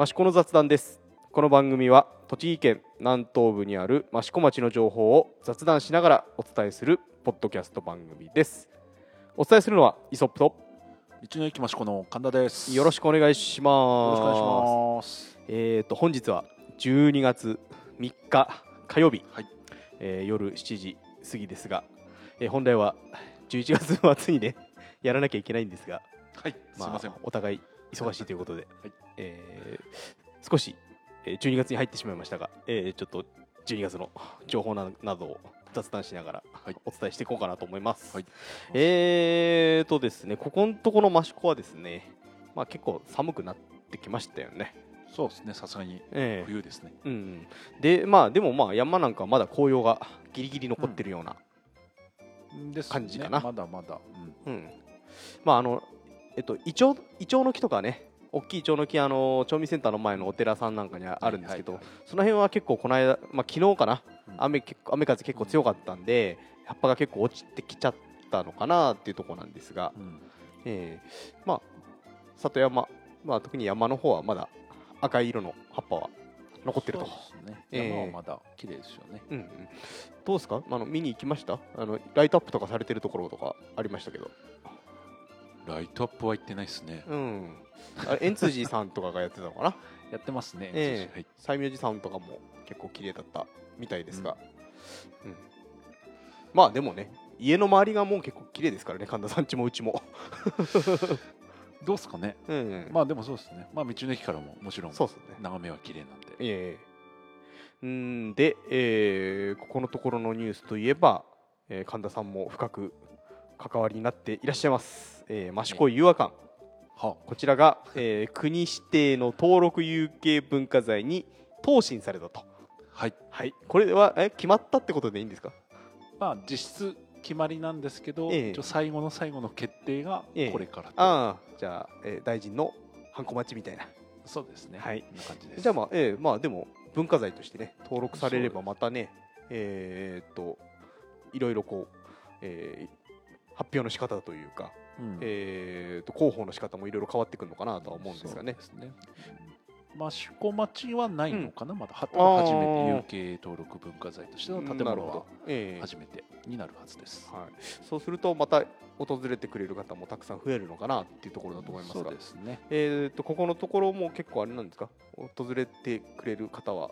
益子の雑談です。この番組は栃木県南東部にある益子町の情報を雑談しながらお伝えするポッドキャスト番組です。お伝えするのはイソップと。道の駅益子の神田です。よろしくお願いします。よろしくお願いします。えーと本日は12月3日火曜日、はい。えー夜7時過ぎですが、えー本来は11月の末にねやらなきゃいけないんですが、はい、すみません。お互い忙しいということで、はいえー少し、えー12月に入ってしまいましたが、えーちょっと12月の情報ななどを雑談しながらはい。お伝えしていこうかなと思います。はい。えーとですね、ここのところの益子はですね、まあ、結構寒くなってきましたよね。そうですね、さすがにえー冬ですね。うんうん、でまあでもまあ山なんかはまだ紅葉がギリギリ残ってるような、感じかな。まだまだ。うん。うん。まああのえっとイチョウイチョウの木とかね大きいイチョウの木あの調味センターの前のお寺さんなんかにああるんですけど、その辺は結構この間、まあ、昨日かなうん雨結構雨風結構強かったんで葉っぱが結構落ちてきちゃったのかなっていうところなんですが、うん。えーまあ里山、まあ、特に山の方はまだ赤い色の葉っぱは残ってると。そうですね。ええ。山はまだ綺麗ですよね。うんうん、どうですか？あの見に行きました？あのライトアップとかされてるところとかありましたけど、ライトアップは行ってないですね。うん、あれ円通寺さんとかがやってたのかな？やってますね。ええ。はい。西明寺さんとかも結構綺麗だったみたいですが、うん。まあでもね家の周りがもう結構綺麗ですからね神田さんちもうちも、どうですかね。うん。まあでもそうですね。まあ道の駅からももちろんそうですね。眺めは綺麗なんで。ええ。うんで、えーここのところのニュースといえば、えー神田さんも深く関わりになっていらっしゃいます、えー、益子湯和館はこちらが、えー国指定の登録有形文化財に答申されたと。はい。はい。これはえ決まったってことでいいんですか？まあ実質決まりなんですけど、ええ一応最後の最後の決定がええこれからと。ああ、じゃあ、えー大臣のハンコ待ちみたいな。そうですね。はいな感じです。じゃあまあ、えーまあでも文化財としてね登録されればまたね、えーっといろいろこう、えー発表の仕方というか、うんえーっと広報の仕方もいろいろ変わってくるのかなとは思うんですがね。そうですね。まあ、宿小町はないのかな、まだはあー初めて有形登録文化財としての建物は。えー初めてになるはずです。はい、そうするとまた訪れてくれる方もたくさん増えるのかなっていうところだと思いますそうがですね。えー、とここのところも結構あれなんですか？訪れてくれる方は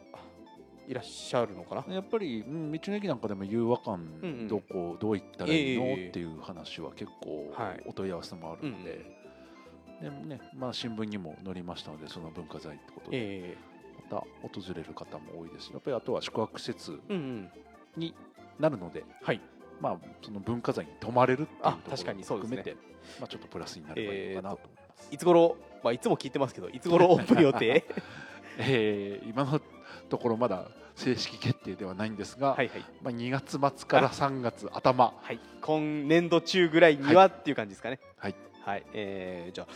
いらっしゃるのかな？やっぱり、うん、道の駅なんかでも融和館、うんうん。どこどう行ったらいいの、ええっていう話は結構はい。お問い合わせもあるので、でねまあ、新聞にも載りましたのでその文化財ってことで、えまた訪れる方も多いです。しやっぱりあとは宿泊施設になるので、はい。まあ、その文化財に泊まれるっていうところあ確かにそうですね。も含めて、まあ、ちょっとプラスになればいいのかなと思います。いつ頃、まあ、いつも聞いてますけどいつ頃オープン予定？えー今のところまだ正式決定ではないんですが、はいはい、まあ、2月末から3月頭。はい、今年度中ぐらいにはっていう感じですかね。はい、はい。えーじゃあ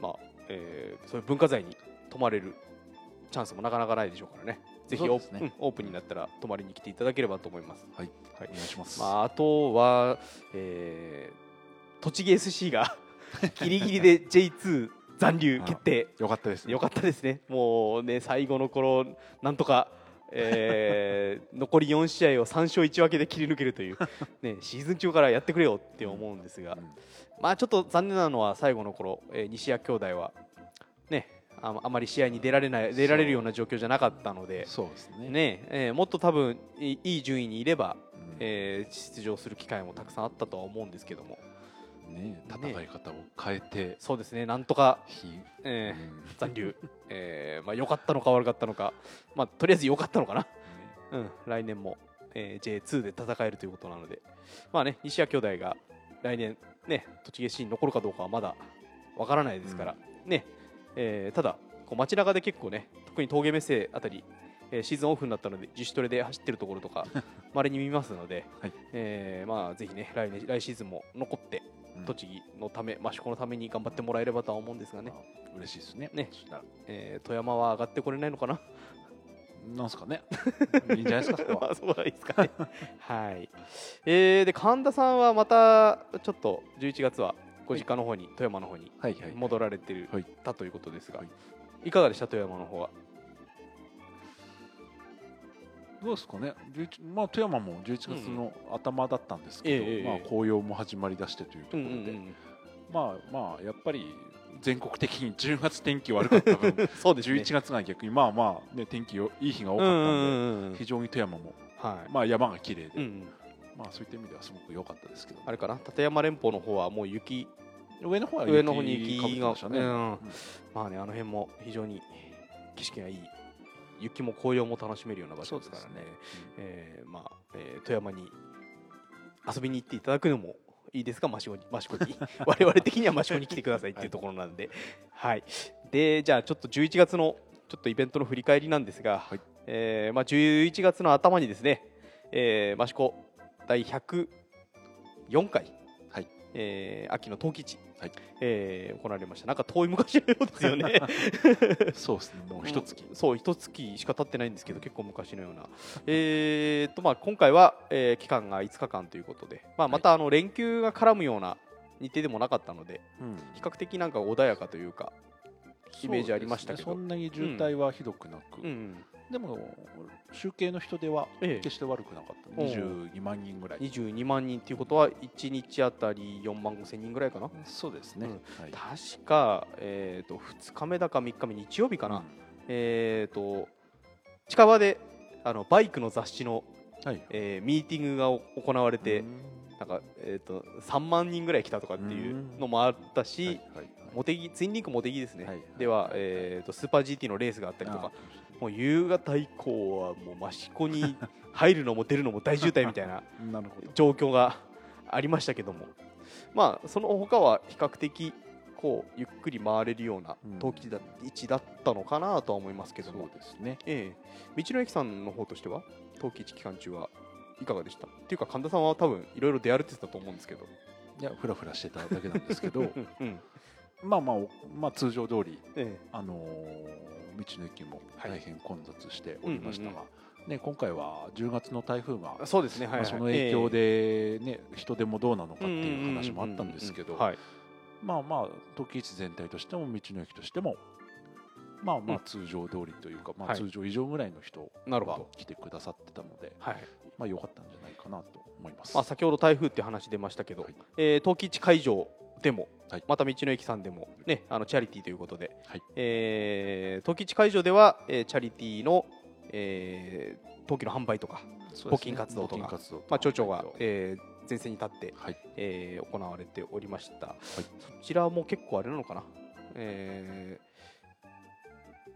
まあ、えーそういう文化財に泊まれるチャンスもなかなかないでしょうからね。ぜひオー,、そうですね。うんオープンになったら泊まりに来ていただければと思います。はい、はい。お願いします。まあ、あとは、えー栃木 SC が ギリギリで J2 残留決定。よかったですね。よかったですね。もうね最後の頃なんとか、えー 残り4試合を3勝1分けで切り抜けるという、ね、シーズン中からやってくれよって思うんですが、うん。まあちょっと残念なのは最後の頃、えー西谷兄弟はねああまり試合に出られない出られるような状況じゃなかったので、そうですね。ねえーもっと多分いい順位にいればうん。えー出場する機会もたくさんあったとは思うんですけどもね戦い方を変えて、そうですねなんとか、ひえーうん。残留、えーまあ、良かったのか悪かったのか、まあ、とりあえず良かったのかな、うん、来年も、えー J2 で戦えるということなので、まあね、西谷兄弟が来年、ね、栃木 SC に残るかどうかはまだわからないですから、ねえーただこう街中で結構ね特に峠目線あたりえーシーズンオフになったので自主トレで走ってるところとか まれに見ますので、はい。えーまあ、ぜひね来年来シーズンも残ってうん栃木のため、益子のために頑張ってもらえればとは思うんですがね、あ嬉しいですね。ね。えー富山は上がってこれないのかな？なんすかね。いいんじゃないですか。まあそうはいいですかね。はい、えーで神田さんはまたちょっと11月はご実家の方に、富山の方にはいはい。戻られてる、はい。たということですが、はい。いかがでした富山の方は？どうですかね、11まあ、富山も11月の頭だったんですけど、ええええまあ、紅葉も始まりだしてというところで、まあまあやっぱり全国的に10月天気悪かった分 そうですね。11月が逆にまあまあ、ね、天気よいい日が多かったんで、非常に富山も、はい。まあ、山が綺麗で、うんうん。まあ、そういった意味ではすごく良かったですけど、あれかな立山連峰の方はもう雪上の方は上の方に雪かぶってがましたね、うん。うん。まあねあの辺も非常に景色がいい雪も紅葉も楽しめるような場所ですからね。ねえーまあ、えー富山に遊びに行っていただくのもいいですが益子に益子に。我々的には益子に来てくださいっていうところなんで、はい。でじゃあちょっと11月のちょっとイベントの振り返りなんですが、はい。えーまあ、11月の頭にですね、えー、益子第104回、はい。えー秋の陶器市、はい。えー行われました。なんか遠い昔のようですよね。そうですね、もう一月、もうそう一月しか経ってないんですけど結構昔のような、えーっとまあ、今回は、えー期間が5日間ということで、まあ、またあの連休が絡むような日程でもなかったのでうん。比較的なんか穏やかというかイメージありましたけど。ね。そんなに渋滞はひどくなく、うんでも集計の人出はええ。決して悪くなかった、おう。22万人ぐらい、22万人ということは1日あたり4万5千人ぐらいかな？そうですね、はい。確か、えー、と2日目だか3日目日曜日かな、えー、と近場であのバイクの雑誌の、はい。えーミーティングが行われて、うん。なんか、えー、と3万人ぐらい来たとかっていうのもあったし、はいはいはい。モテギツインリンクモテギですね、はいはいでは、えー、とスーパー GT のレースがあったりとかもう夕方以降はもう益子に入るのも出るのも大渋滞みたいな 状況がありましたけども。まあその他は比較的こうゆっくり回れるようなうん。陶器だ位置だったのかなとは思いますけども、そうですね。ええ。道の駅さんの方としては陶器市期間中はいかがでした？っていうか神田さんは多分いろいろ出歩いてたと思うんですけど。いやふらふらしてただけなんですけど。うんうんまあまあ、おまあ、通常通り、えあのー道の駅もはい。大変混雑しておりましたが、うんうんね、今回は10月の台風がえ、そうですね。はい、はい。まあ、その影響で、ね人手もどうなのかっていう話もあったんですけどはい。まあまあ時市全体としても道の駅としてもまあまうん。あ通常通りというか、まあ、はい。通常以上ぐらいの人が来てくださってたので、はい。まあ良かったんじゃないかなと思います。まあ、先ほど台風って話出ましたけど、はい。えー陶器市会場でも、はい。また道の駅さんでも、ね、あのチャリティーということで、はい。えー陶器市会場では、えーチャリティーの、えー陶器の販売とか、募金活動とか募金活動とまあ、町長がはい、えー前線に立って、はい。えー行われておりました、そちらも結構あれなのかな、えー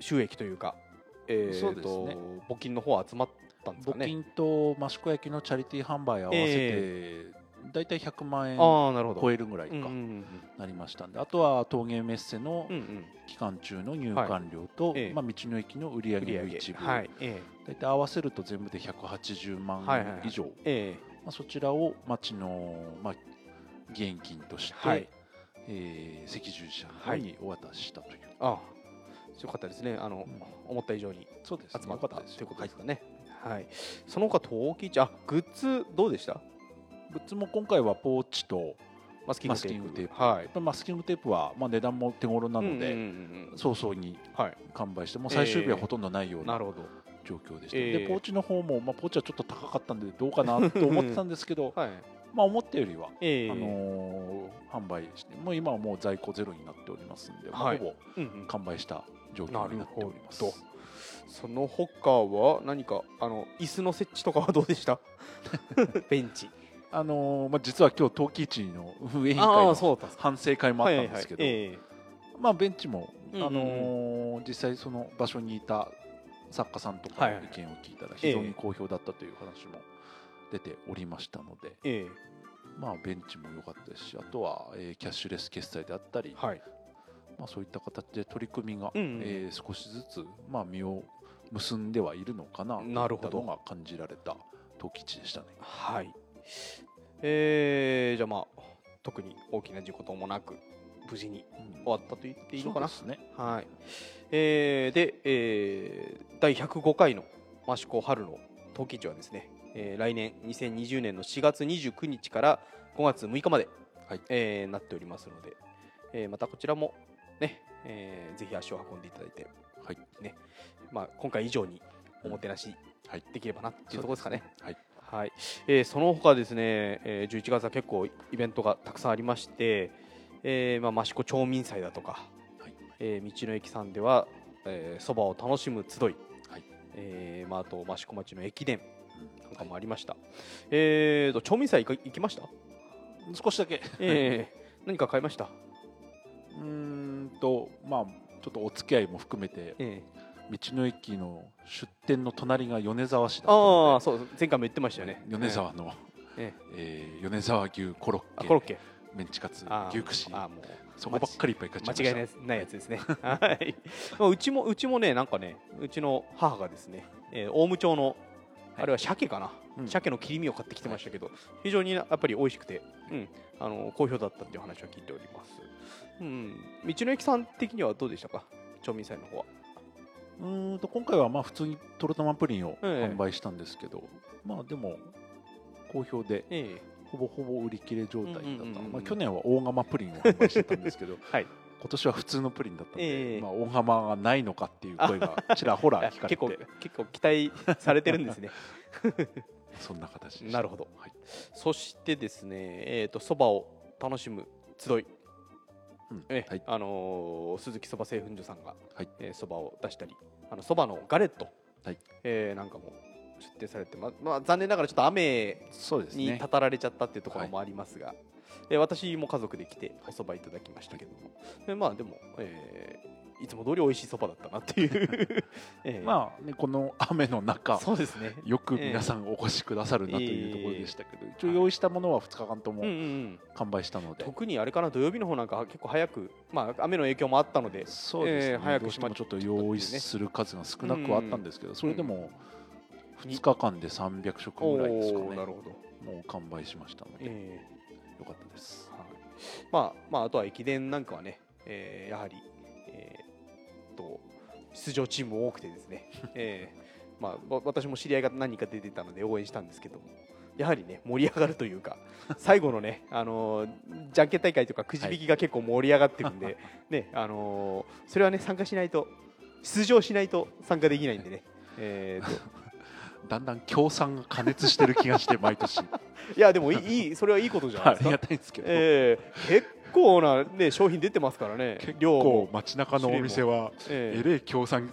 収益というか、えーそうですとね募金の方は集まったんですかね。募金と益子焼のチャリティー販売合わせて、大体100万円超えるぐらいか。なりましたんで、あとは陶芸メッセの期間中の入館料と、ええ。まあ、道の駅の売り上げげの一部、大体合わせると全部で180万はいはいはい。以上、ええ。まあ、そちらを町の、まあ、義援金として、はい。えー赤十字社にお渡ししたという、ああ。よかったですね。あの、うん。思った以上にそうですね。集まったということですかね。はい、その他陶器市あグッズどうでした？グッズも今回はポーチとマスキングテープ。マスキングテープ。はい。やっぱマスキングテープは、まあ、値段も手頃なので、うんうんうんうん早々にはい。完売してもう最終日はほとんどないようななるほど。状況でした、ええでポーチの方も、まあ、ポーチはちょっと高かったんでどうかなと思ってたんですけど はい。まあ思ったよりは、ええあのー販売してもう今はもう在庫ゼロになっておりますんで、まあはい。ほぼうんうん。完売した状況になっております。なるほその他は何かあの椅子の設置とかはどうでした？ベンチあのーまあ、実は今日陶器市の運営委員会の反省会もあったんですけど、はいはいはい。えまあ、ベンチも、うんうんうん。あのー実際その場所にいた作家さんとかの意見を聞いたら非常に好評だったという話も出ておりましたので、ええ。まあ、ベンチも良かったですしあとは、えーキャッシュレス決済であったり、えはい。まあ、そういった形で取り組みが、うんうん。えー少しずつ、まあ、実を結んではいるのかななるほど。といったのが感じられた陶器市でしたね。はいえー、じゃあまあ特に大きな事故ともなく無事にうん終わったと言っていいのかな。そうですね。はい。えーで、えー第105回の益子春の陶器市はですね、えー来年2020年の4月29日から5月6日まで、はい。えーなっておりますので、えーまたこちらもね、えーぜひ足を運んでいただいて、はい。ねまあ、今回以上におもてなしはい。できればなっていうところですかね。はいはいえーその他ですね、えー11月は結構イベントがたくさんありまして、えーまあ、益子町民祭だとか、はい。えー道の駅さんではそば、えーを楽しむ集い、はい。えーまあ、あと益子町の駅伝うん。なんかもありました、えーと町民祭行きました、少しだけ。えー 何か買いました、うーんとまあちょっとお付き合いも含めてえ道の駅の出店の隣が米沢市だったのあそう前回も言ってましたよね。で米沢の、ええ。ー米沢牛コロッケ。あコロッケ。メンチカツ牛串。あーもうそこばっかりいっぱい買っちゃいました。間違いないやつですね。はい。まあうちもうちもねなんかねうちの母がですね、えー、大武町のあれは鮭かな、うん。鮭の切り身を買ってきてましたけど、非常にやっぱり美味しくて、うん、あの好評だったっていう話は聞いております。うん、道の駅さん的にはどうでしたか、町民祭の方は。うーんと今回はまあ普通にトロトマプリンをええ販売したんですけど、まあでも好評でえほぼほぼ売り切れ状態だったまあ去年は大釜プリンを販売してたんですけど はい。今年は普通のプリンだったんで、ええまあ、大釜がないのかっていう声がちらほら聞かれ 結構て結構期待されてるんですね。そんな形なるほど。はいそしてですね、えっ、とそばを楽しむ集い。うん。えはい。あのー鈴木そば製粉所さんがはい。えーそば、を出したりあのそばのガレット、はい。えーなんかも出店されてままあ残念ながらちょっと雨そうですね。にたたられちゃったっていうところもありますが、えー私も家族で来ておそばいただきましたけども、えーまあでも、えーいつも通り美味しいそばだったなっていう、えーまあねこの雨の中そうですね。よく皆さんお越しくださるなというところでしたけど、一応用意したものは2日間ともうんうんうん完売したので、特にあれかな土曜日の方なんか結構早く、まあ、雨の影響もあったのでそうですね、えー早くしてもちょっと用意する数が少なくはあったんですけど、それでも2日間で300食ぐらいですかね。なるほど、もう完売しましたので、えよかったです。ーはい。まあまあ、あとは駅伝なんかはね、えーやはり、えーと出場チームも多くてですね、えーまあ、わ私も知り合いが何人か出てたので応援したんですけども。やはりね盛り上がるというか 最後のね、あのーじゃんけん大会とかくじ引きが結構盛り上がってるんで、ねあのーそれはね参加しないと出場しないと参加できないんでね。えーと。だんだん協賛が加熱してる気がして毎年。いやでもいいいいそれはいいことじゃないですか。いんですけど、えー結構な、ね、商品出てますからね結量構も、街中のお店はえれい協賛。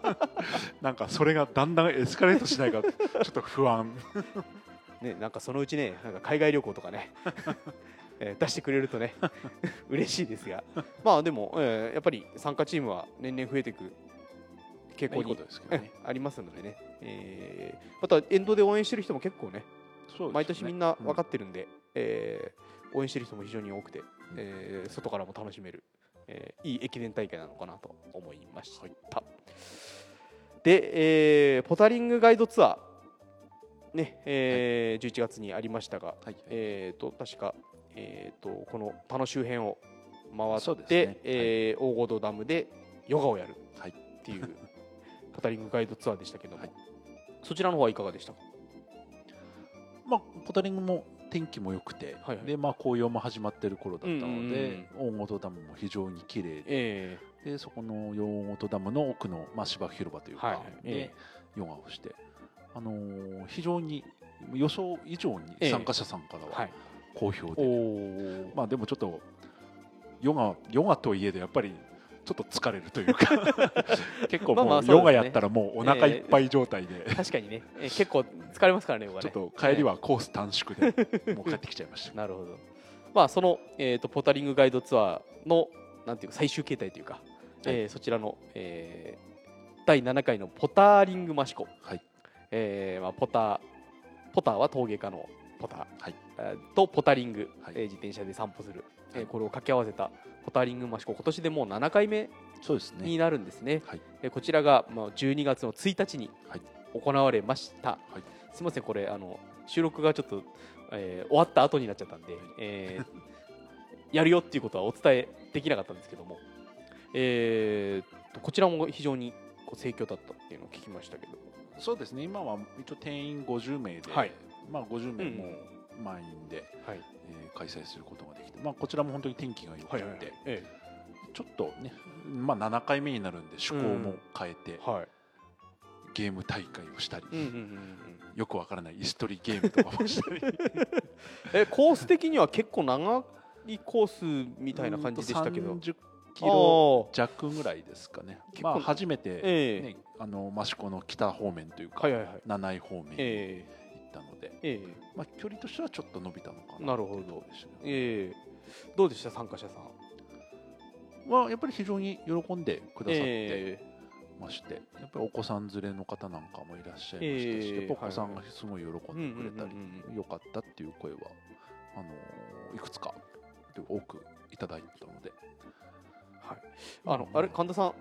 なんかそれがだんだんエスカレートしないかちょっと不安。ね、なんかそのうちねなんか海外旅行とかね、えー出してくれるとね嬉しいですが。まあでも、えーやっぱり参加チームは年々増えていく傾向にありますのでね、えーまた沿道で応援してる人も結構ね毎年みんな分かっってるんで、えー応援してる人も非常に多くて、えー外からも楽しめる、えーいい駅伝大会なのかなと思いました。で、えーポタリングガイドツアー、ねえー11月にありましたが、はい。えー、と確か、えー、とこの田野周辺を回って、ね。えー大合堂ダムでヨガをやるはい。っていう ポタリングガイドツアーでしたけども、はい。そちらの方はいかがでしたか？まあ、ポタリングも天気も良くて、はいはい。でまあ、紅葉も始まってる頃だったので、大本ダムも非常に綺麗でえでそこの大本ダムの奥の、まあ、芝生広場というか、はいはい。でヨガをして、あのー非常に予想以上にええ。参加者さんからーは、はい。好評で、おー。まあ、でもちょっとヨガヨガといえどやっぱりちょっと疲れるというか。結構もうヨガやったらもうお腹いっぱい状態で、確かにね、えー結構疲れますからね、ヨガね。ちょっと帰りはコース短縮でもう帰ってきちゃいました。なるほど。まあ、その、えー、とポタリングガイドツアーのなんていうか最終形態というか、えーそちらの、えー第7回のポターリングマシコ、はい。えーまあ、ポターポターは陶芸家のポター、はい。えーとポタリング、はい。えー自転車で散歩する、えーはいこれを掛け合わせたポタリングマシコ今年でもう7回目になるんですね。はい。えーこちらが、まあ、12月の1日にはい。行われました。はい。すみません、これあの収録がちょっと、えー終わった後になっちゃったんで、えーやるよっていうことはお伝えできなかったんですけども、えーとこちらも非常にこう盛況だったっていうのを聞きましたけど、そうですね。今は一応定員50名で、はい。まあ、50名も満員で、はい、えー開催することができて、まあ、こちらも本当に天気が良くて、えちょっとね、まあ、7回目になるんで趣向も変えて、はい。ゲーム大会をしたり、うんうんうんうんよくわからない椅子取りゲームとかもしたり。えコース的には結構長いコースみたいな感じでしたけど。30キロあ弱ぐらいですかね。結構まあ、初めて、ねええ。あの益子の北方面というか、はいはいはい。七井方面えったので、ええ。まあ、距離としてはちょっと伸びたのかななるほど。でしたね。ええ。えどうでした参加者さん？まあ、やっぱり非常に喜んでくださってえまして、やっぱりお子さん連れの方なんかもいらっしゃいましたし、ええ。やっぱお子さんがすごい喜んでくれたり、うんうんうんうんよかったっていう声はあのいくつかで多くいただいたので、はい。あのあれ神田さん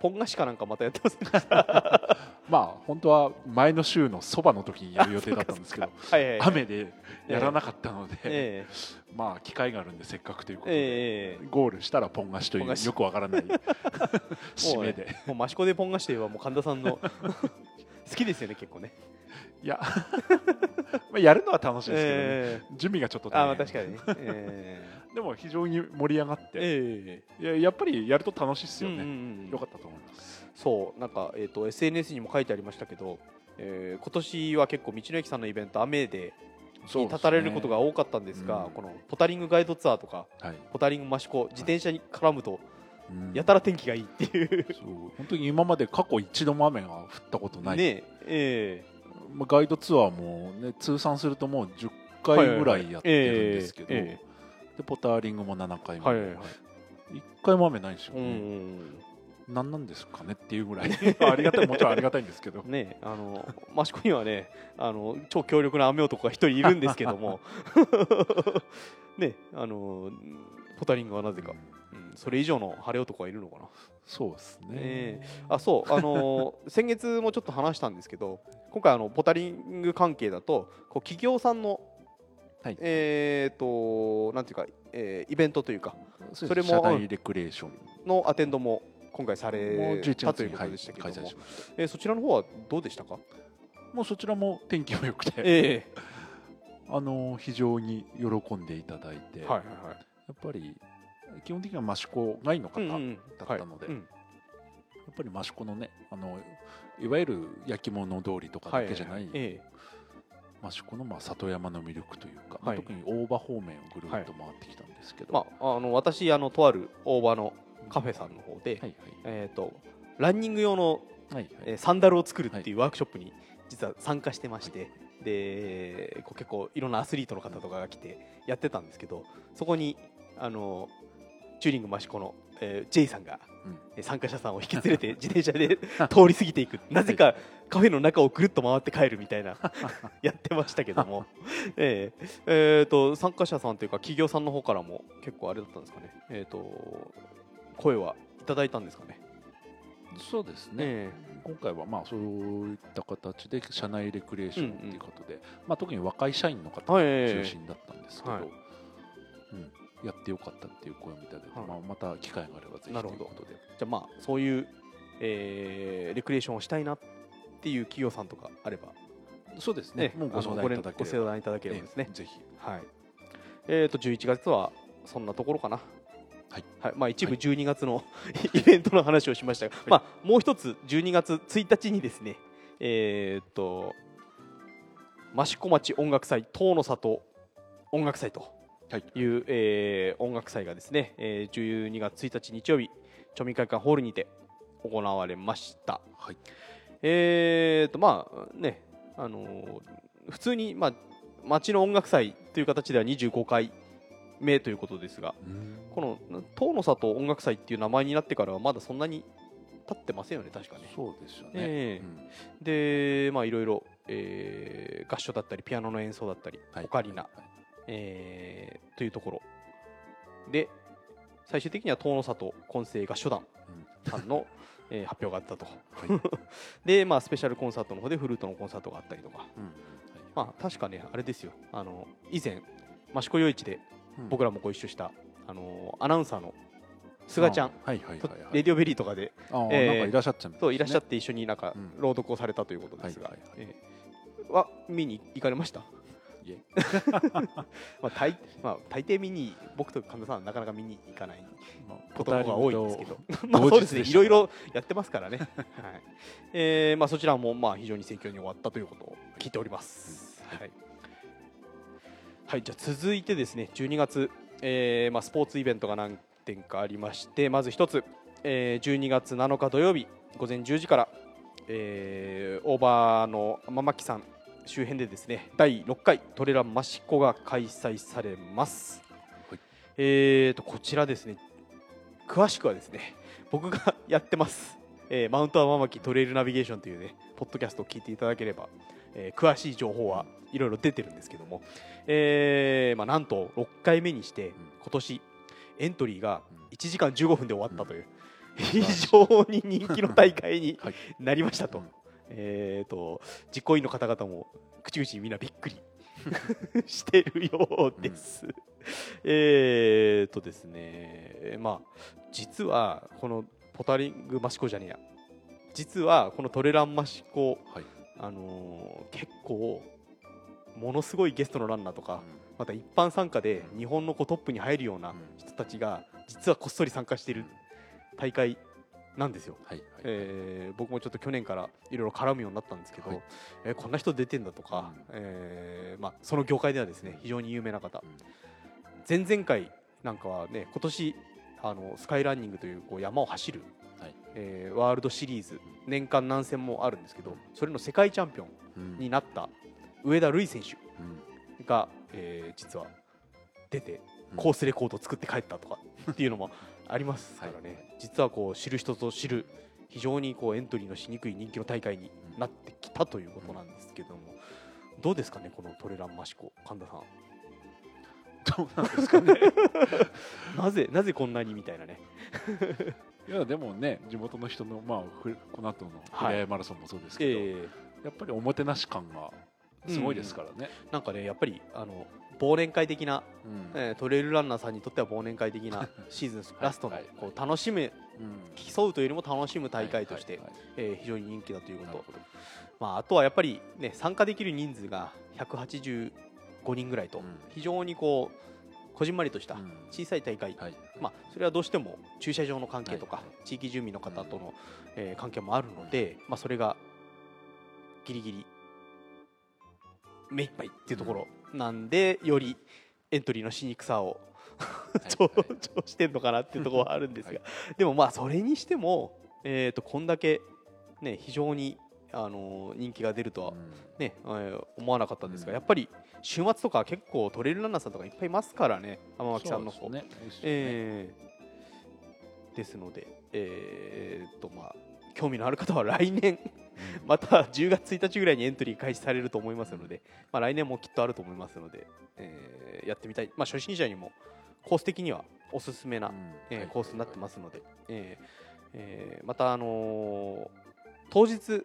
ポン菓子かなんかまたやってますね まあ本当は前の週のそばの時にやる予定だったんですけど 雨でやらなかったので、え まあ機会があるんでせっかくということえで、ええゴールしたらポン菓子というよくわからない 締めで、もう益子でポン菓子といえばもう神田さんの好きですよね結構ね。いやまあやるのは楽しいですけどね、え準備がちょっと大変。まあ確かにね。えでも非常に盛り上がって、ええ。いややっぱりやると楽しいですえよね、うんうんうん。よかったと思いますそうなんか、えー、と SNS にも書いてありましたけど、えー今年は結構道の駅さんのイベント雨でに立たれることが多かったんですがうん。このポタリングガイドツアーとかはい、ポタリング益子自転車に絡むとうん。やたら天気がいいっていう、本当に今まで過去一度も雨が降ったことない、ねえまあ、ガイドツアーも、ね、通算するともう10回ぐらいやってるんですけど、えでポターリングも7回目、えはいはいはい。1回も雨ないんですよ、うんうん何なんですかねっていうぐらい。ありがたいもちろんありがたいんですけど。うんねあの益子にはねあの超強力な雨男が一人いるんですけども。ねあのポタリングはなぜか、うん、それ以上の晴れ男がいるのかな。そうですね、え。あそうあのー 先月もちょっと話したんですけど今回あのポタリング関係だとこう企業さんの、はい。えっ、となんていうか、えーイベントというかそそれも社内レクレーション。のアテンドも今回され11たということでしたけども、開催しました。えーそちらの方はどうでしたか、もうそちらも天気も良くて、えあの非常に喜んでいただいて、えはいはいはい。やっぱり基本的には益子外の方だったので、やっぱり益子のねあのいわゆる焼き物通りとかだけじゃない、え益子のまあ里山の魅力というか、はい。特に大場方面をぐるっと回ってきたんですけど、えまあ、あの私あのとある大場のカフェさんの方で、はいえー、とランニング用のはいはい。えーサンダルを作るっていうワークショップに実は参加してまして、でこう結構いろんなアスリートの方とかが来てやってたんですけどそこにあのチューリング益子の、えー、J さんが、うん。えー参加者さんを引き連れて 自転車で通り過ぎていく。なぜかカフェの中をぐるっと回って帰るみたいな やってましたけども、えーえーと参加者さんというか企業さんの方からも結構あれだったんですかね、えー、と声はいただいたんですかね。そうですね、え今回はまあそういった形で社内レクレーションということで、まあ、特に若い社員の方中心だったんですけど、はい。うん、やってよかったっていう声もいただいて、はい。まあ、また機会があればぜひということで。じゃあまあそういう、えーレクリエーションをしたいなっていう企業さんとかあれば、そうですね。ね、もうご相談いただければ。ですね。ええ。ぜひ。はい。えっ、と11月はそんなところかな。はい。まあ一部はい。12月の、イベントの話をしましたが、まあもう一つ12月1日にですね、えっ、と益子町音楽祭遠野里音楽祭とはい。いう、えー音楽祭がですね、えー12月1日日曜日町民会館ホールにて行われました。はい。えーとまあねあのー普通にまあ町の音楽祭という形では25回目ということですがこの遠野里音楽祭っていう名前になってからはまだそんなに経ってませんよね確かね。そうですよね、ええ。うん。でまあいろいろ、えー合唱だったりピアノの演奏だったり、はい。オカリナ、えーというところ。で最終的には遠野里混声合唱団さんの、えー発表があったと。はい。で、まあ、スペシャルコンサートの方でフルートのコンサートがあったりとか、うんはい。まあ、確かね、あれですよ、あの以前、益子夜市でうん僕らもご一緒した、あのアナウンサーの菅ちゃん、あはいはいはいレディオベリーとかで、えーなんかいらっしゃってたんですね。そういらっしゃって一緒になんかうん。朗読をされたということですが、えーは見に行かれました？まあ大まあ大抵見に僕と神田さんはなかなか見に行かないまあことが多いんですけど。まあそうですね。いろいろやってますからね、はい。えーまあ、そちらもまあ非常に盛況に終わったということを聞いております、はいはい、じゃあ続いてですね12月、えーまあ、スポーツイベントが何点かありましてまず一つ、えー12月7日土曜日午前10時から、えー、大場の天巻さん周辺でですね第6回トレランマシコが開催されます、はい。えーとこちらですね詳しくはですね僕が やってます、えーマウント天巻トレイルナビゲーションというねポッドキャストを聞いていただければ、えー詳しい情報はいろいろ出てるんですけども、えーまあ、なんと6回目にして今年エントリーが1時間15分で終わったという、非常に人気の大会に はい。なりましたと,、うん。えー、と実行委員の方々も口々にみんなびっくり してるようです。えーとですねまあ実はこのポタリングマシコじゃねえや。実はこのトレランマシコ、はいあのー結構ものすごいゲストのランナーとか、うん。また一般参加で日本のこうトップに入るようなうん。人たちが実はこっそり参加している大会なんですよ。はいはいえー僕もちょっと去年からいろいろ絡むようになったんですけど、はい。えーこんな人出てんだとか、うん。えーまあ、その業界ではですね非常に有名な方。うん。前々回なんかはね今年あのスカイランニングというこう山を走る、はい。えーワールドシリーズ年間何戦もあるんですけどそれの世界チャンピオンうん。になった上田瑠衣選手うん。が、えー実は出てうん。コースレコードを作って帰ったとかっていうのも ありますからね、実はこう知る人ぞ知る非常にこうエントリーのしにくい人気の大会になってきたということなんですけども、どうですかねこのトレランマシコ神田さん。どうなんですかね。なぜなぜこんなにみたいなねいやでもね地元の人のまあふこの後のフはい。レアマラソンもそうですけど、えやっぱりおもてなし感がすごいですからね、ーなんかねやっぱりあの忘年会的な、うん。えートレイルランナーさんにとっては忘年会的なシーズンラストのはいこう楽しむうん。競うというよりも楽しむ大会として、はいはいえー非常に人気だということ。まあ、あとはやっぱり、ね、参加できる人数が185人ぐらいと、うん。非常にこうこじんまりとした小さい大会、まあ、それはどうしても駐車場の関係とか、地域住民の方との、え関係もあるので、まあ、それがギリギリ目いっぱいっていうところなんで、よりエントリーのしにくさを長はい長してんのかなっていうところはあるんですが、はいでもまあそれにしても、えー、とこんだけ、ね、非常に、あのー人気が出るとは、ねえー思わなかったんですが、うん。やっぱり週末とか結構トレイルランナーさんとかいっぱいいますからね天巻さんの方。ね。えーですので、えーっとまあ、興味のある方は来年また10月1日ぐらいにエントリー開始されると思いますので、まあ、来年もきっとあると思いますので、えーやってみたい、まあ、初心者にもコース的にはおすすめな、うん。えーはい。コースになってますので、えーえーまた、あのー当日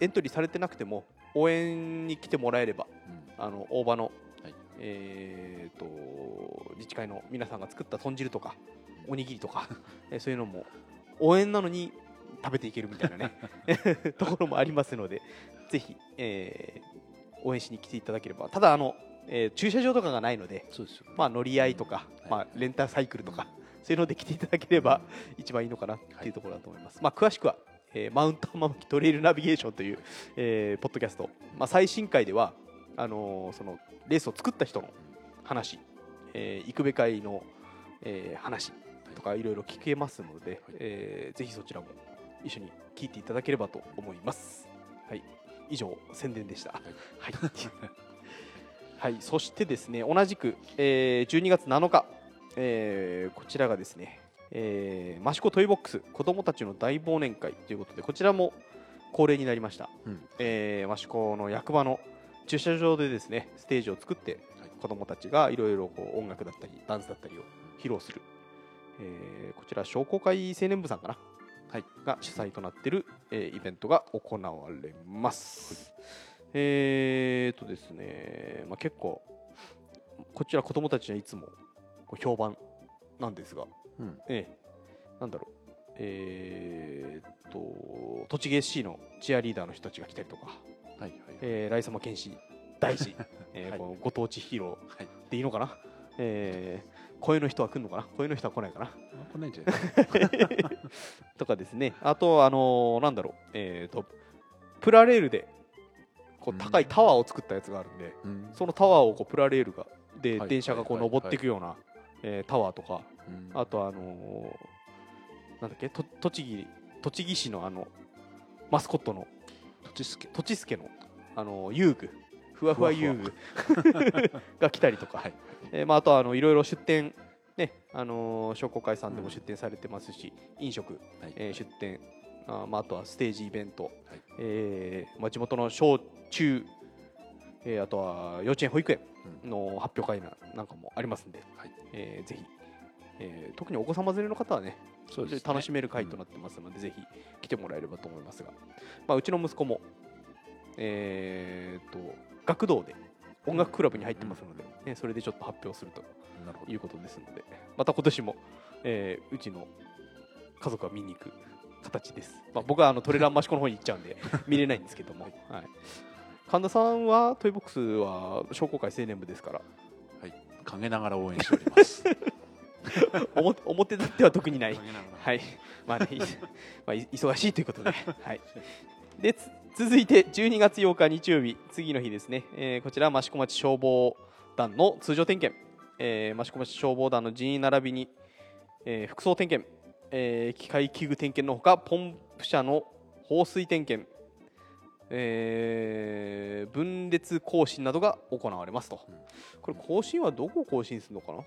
エントリーされてなくても応援に来てもらえればうん。あの大場の、はい。えー、と自治会の皆さんが作った豚汁とかおにぎりとか、えーそういうのも応援なのに食べていけるみたいなね ところもありますのでぜひ、えー応援しに来ていただければ。ただあの、えー駐車場とかがないので、ね。まあ、乗り合いとか、うん。まあ、レンタサイクルとか、そういうので来ていただければ一番いいのかなっていうところだと思います。まあ、詳しくは、えーマウント天巻トレイルナビゲーションという、えーポッドキャスト、まあ、最新回ではあのーそのレースを作った人の話、えー行くべ会の、えー話とかいろいろ聞けますので、えーぜひそちらも一緒に聞いていただければと思います。はい、以上宣伝でした。はい、はい、そしてですね同じく、えー12月7日、えーこちらがですね、えー、益子トイボックス子どもたちの大忘年会ということでこちらも恒例になりました、うん。えー益子の役場の駐車場でですねステージを作ってはい子どもたちがいろいろこう音楽だったりダンスだったりを披露する、えーこちら商工会青年部さんかな、はい、が主催となっている、えーイベントが行われます、えーとですね、まあ、結構こちら子どもたちにはいつも評判なんですが、うん。ええ。なんだろう。えーっと栃木 SC のチアリーダーの人たちが来たりとか、はいはいえー、ライサマ剣士大事、えーこのご当地ヒーロー。でいいのかな、えー声の人は来るのかな？声の人は来ないかな？来ないんじゃない？とかですね。あとあのーなんだろう。えーとプラレールでこう高いタワーを作ったやつがあるんで、うん。そのタワーをこうプラレールがではい。電車がこうはいはい登っていくような、えータワーとかうんあとあのーなんだっけと栃木栃木市のあのマスコットの土地助とちすけの、あの遊具。ふわふわ遊具。が来たりとか、はい。えーまあ、あとはあのいろいろ出店、ねあのー商工会さんでも出店されてますし、飲食、はい。えー出店あ,、まあ、あとはステージイベント、はい。えーまあ、地元の小中、えーあとは幼稚園保育園の発表会ななんかもありますんで、はい。えーぜひ、えー特にお子様連れの方はねそうですね。楽しめる回となってますので、ぜひ来てもらえればと思いますが、まあ、うちの息子も、えー、と学童で音楽クラブに入ってますので、ね、それでちょっと発表するということですのでまた今年も、えーうちの家族は見に行く形です、まあ、僕はあのトレラン益子の方に行っちゃうんで 見れないんですけども、はい、神田さんはトイボックスは商工会青年部ですから。はい。陰ながら応援しております 表表立っては特にない。はい、まあね、い まあ、い忙しいということで、はい。で、つ続いて12月8日日曜日、次の日ですね、えーこちら、益子町消防団の通常点検、えー益子町消防団の人員並びに、えー服装点検、えー機械器具点検のほか、ポンプ車の放水点検、えー分裂更新などが行われますと。これ、更新はどこを更新するのかな？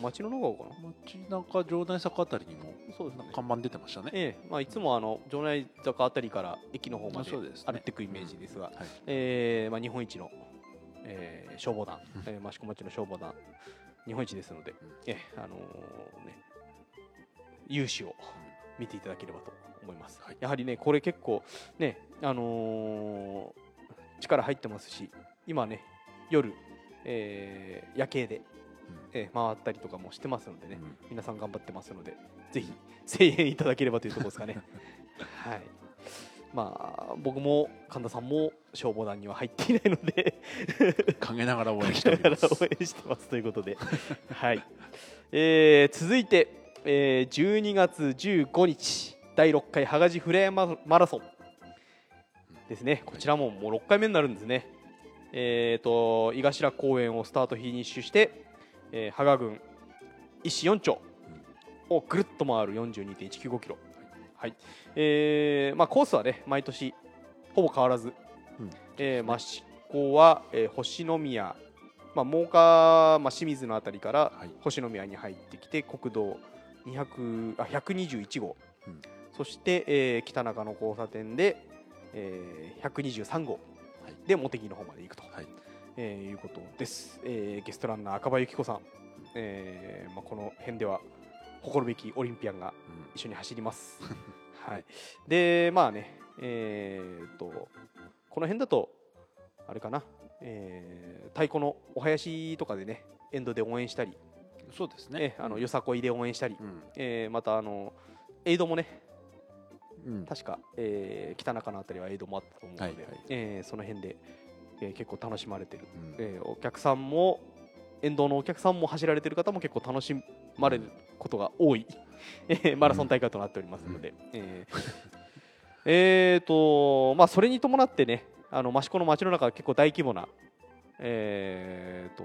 町の中かな？街中城内坂あたりにもそうですね。看板出てましたね。ええ。まあ、いつもあの城内坂あたりから駅の方まで歩いていくイメージですが、はいええまあ、日本一の、ええ消防団、うん。ええ益子町の消防団日本一ですので、ん。ええあのーね、勇姿を見ていただければと思います、はい。やはりねこれ結構ねあのー力入ってますし今ね夜、ええ夜景で、ええ回ったりとかもしてますのでね、うん皆さん頑張ってますので、ぜひ声援いただければというところですかね。はい。まあ、僕も神田さんも消防団には入っていないので、陰ながら応援しております応援してますということで、はい。えー続いて、えー12月15日、第6回羽賀寺フレアママラソンですね。こちらももう6回目になるんですね。えーと、井頭公園をスタートフィニッシュして、えー、羽賀郡一市4町をぐるっと回る42.195キロ。はい。えーまあコースはね、毎年ほぼ変わらず、うん。えー益子は、えー星宮、まあ、真岡、まあ、清水のあたりからはい。星宮に入ってきて国道200あ121号、うん。そして、えー北中野交差点で、えー123号はい。で茂木の方まで行くと、はいえーいうことです、えーゲストランナー赤羽由紀子さん、えーまあ、この辺では誇るべきオリンピアンがうん。一緒に走ります。はい、でまあねえーっとこの辺だとあれかな、えー太鼓のお囃子とかでねエンドで応援したり、そうですね。えあのよさこいで応援したり、うん。えーまたあのエイドもねうん。確か、えー北中のあたりはエイドもあったと思うので、はいはい。えーその辺で、えー結構楽しまれてる、うん。えーお客さんも沿道のお客さんも走られてる方も結構楽しまれることが多い、えーマラソン大会となっておりますので、えー。えーとまあそれに伴ってねあの益子の街の中は結構大規模な、えー、と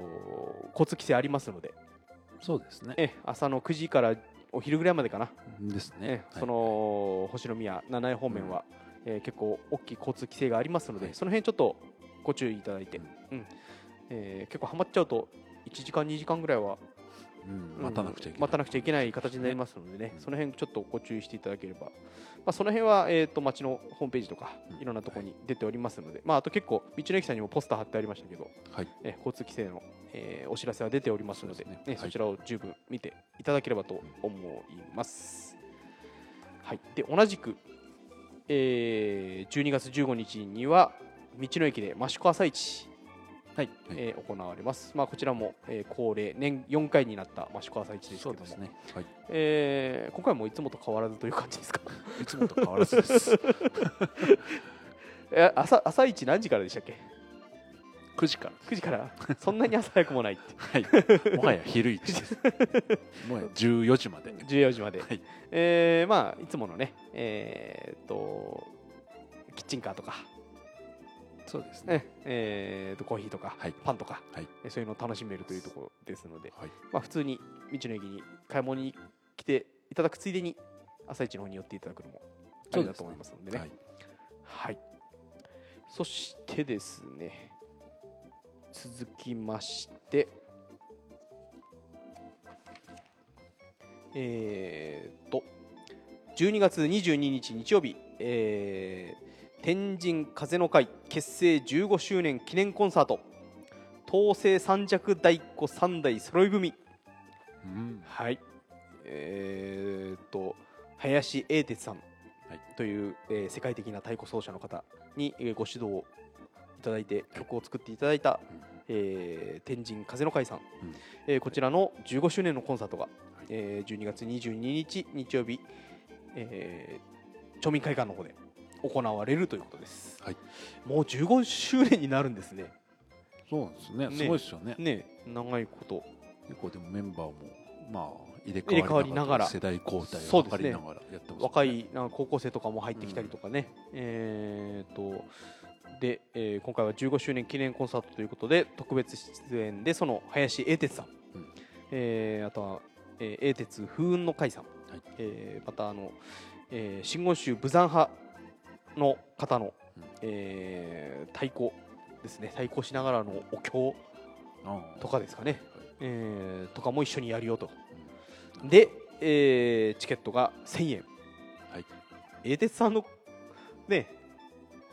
交通規制ありますので、そうですね。えー朝の9時からお昼ぐらいまでかな、ですえねーその星宮七重方面は、えー結構大きい交通規制がありますので、はい。その辺ちょっとご注意いただいて、うん。うん。えー結構はまっちゃうと1時間2時間ぐらいはうん待たなくちゃいけない。待たなくちゃいけない形になりますのでね、うん。その辺ちょっとご注意していただければ、まあ、その辺は、えー、と町のホームページとかうんいろんなところに出ておりますので、まあ、あと結構道の駅さんにもポスター貼ってありましたけど、はい。えー交通規制の、えーお知らせは出ておりますのでね。ねはい。そちらを十分見ていただければと思います。はい、で同じく、えー12月15日には道の駅で益子朝市はい。えー行われます。まあ、こちらも、えー恒例年4回になった益子朝市ですけども、そうですね。はい。えー今回もいつもと変わらずという感じですか？いつもと変わらずです。え朝朝市何時からでしたっけ？9時から。9時から？そんなに朝早くもないって。はい。もはや昼1です。もはや14時まで。14時まで、はい。えーまあいつものねえーっとキッチンカーとか、そうですね。ねえーっとコーヒーとか、はい。パンとか、はい。えそういうのを楽しめるというところですので、はい。まあ、普通に道の駅に買い物に来ていただくついでに朝市の方に寄っていただくのもありだと思いますのでね。はいはい。そしてですね、続きまして、えー、と、12月22日日曜日、えー天神風の会結成15周年記念コンサート、東西三尺太鼓三代揃い踏み、うん。はい。えー、と、林英哲さん。はい。という、えー世界的な太鼓奏者の方に、えーご指導をいただいて曲を作っていただいた、えー天神風の会さん、うん。えーこちらの15周年のコンサートが、えー12月22日日曜日、えー町民会館の方で行われるということです、はい。もう15周年になるんですね。そうなんですね。ね。すごいですよね。ね。長いこと。結構でもメンバーもまあ入れ替わり替ながら世代交代を図りながらやってますね。若いなんか高校生とかも入ってきたりとかね、えー、とで、えー今回は15周年記念コンサートということで特別出演でその林英哲さん、うん。えーあとは、えー英哲風雲の会さん、はい。えーまたあの、えー真言宗武山派の方の、うんえー太鼓ですね太鼓しながらのお経とかですかね、はいえーとかも一緒にやるよと。で、えーチケットが1000円。はい。英鉄さんのね、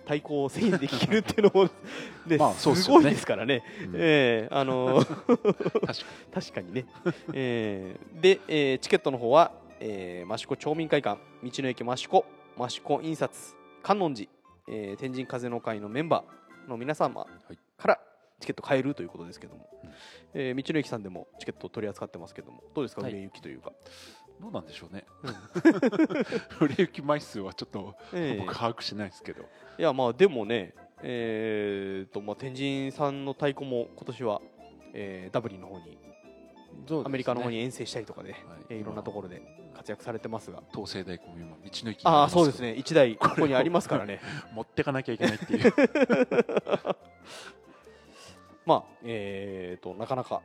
太鼓を1000円で聴けるっていうのも、ね、まあそうっすすごいですからね。うんえーあのー確か 確かにね。えーで、えーチケットの方は、えー、益子町民会館、道の駅益子、益子印刷、観音寺、えー天神風の会のメンバーの皆様い。からチケット買えるということですけども、うん。えー道の駅さんでもチケットを取り扱ってますけども、どうですか、はい。売れ行きというか？どうなんでしょうね。うん。売れ行き枚数はちょっとえー僕把握してないですけど。いや、まあでもね、えーとまあ、天神さんの太鼓も今年は、えーダブリンの方に、アメリカの方に遠征したりとかで、えーいろんなところで活躍されてますが。東西大鼓も今道の駅にああ、そうですね。1台ここにありますからね。持ってかなきゃいけないっていう。まあ、えー、と、なかなか、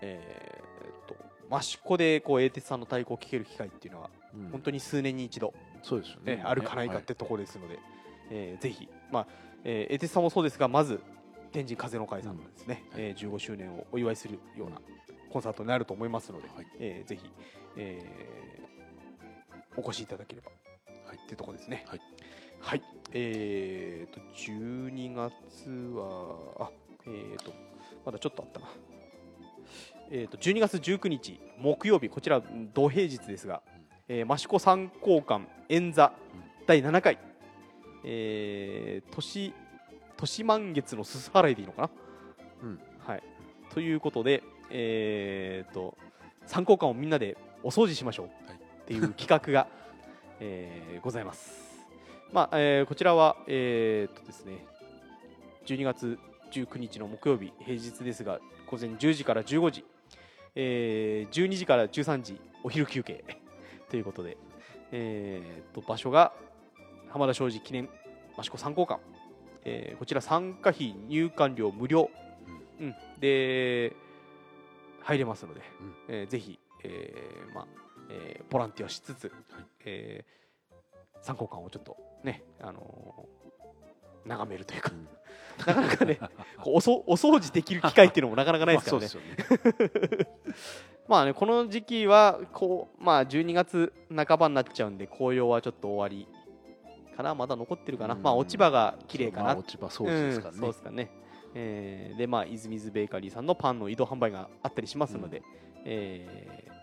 えー、と、益子で、こう、英鉄さんの太鼓を聴ける機会っていうのは、うん。本当に数年に一度、そうですよね。ねあるかないかってところですので、えーぜひ、まあ、えー、英鉄さんもそうですが、まず、天神風の会さんのですね、うん。えー15周年をお祝いするようなコンサートになると思いますので、はいえーぜひ、えーお越しいただければ、はいっていうところですね。はい。はい。えーと、12月は、あ、えーと、まだちょっとあったな。えーと、12月19日、木曜日、こちら、土平日ですが、えー、益子三交館演座第7回、えー、年、年満月のすす払いでいいのかな？うんはい。ということで、えーと、三交館をみんなでお掃除しましょう。はい。っていう企画が、えーございます。まあ、えーこちらは、えーっとですね、12月19日の木曜日、平日ですが、午前10時から15時、えー12時から13時、お昼休憩。ということで、えーっと、場所が浜田商事記念益子三交館、えーこちら参加費入館料無料、うん。で入れますので、うん。えーぜひ、えーまあえーボランティアしつつ、えー参考館をちょっとね、あのー眺めるというか、うん。なかなかね、こうおそお掃除できる機会っていうのもなかなかないですからね。まあね。この時期はこう、まあ、12月半ばになっちゃうんで、紅葉はちょっと終わりかな、まだ残ってるかな、うん。まあ、落ち葉が綺麗かな、まあ落ち葉掃除ですからうんそうねですかね。えーで、まあ、イズミズベーカリーさんのパンの移動販売があったりしますので、えー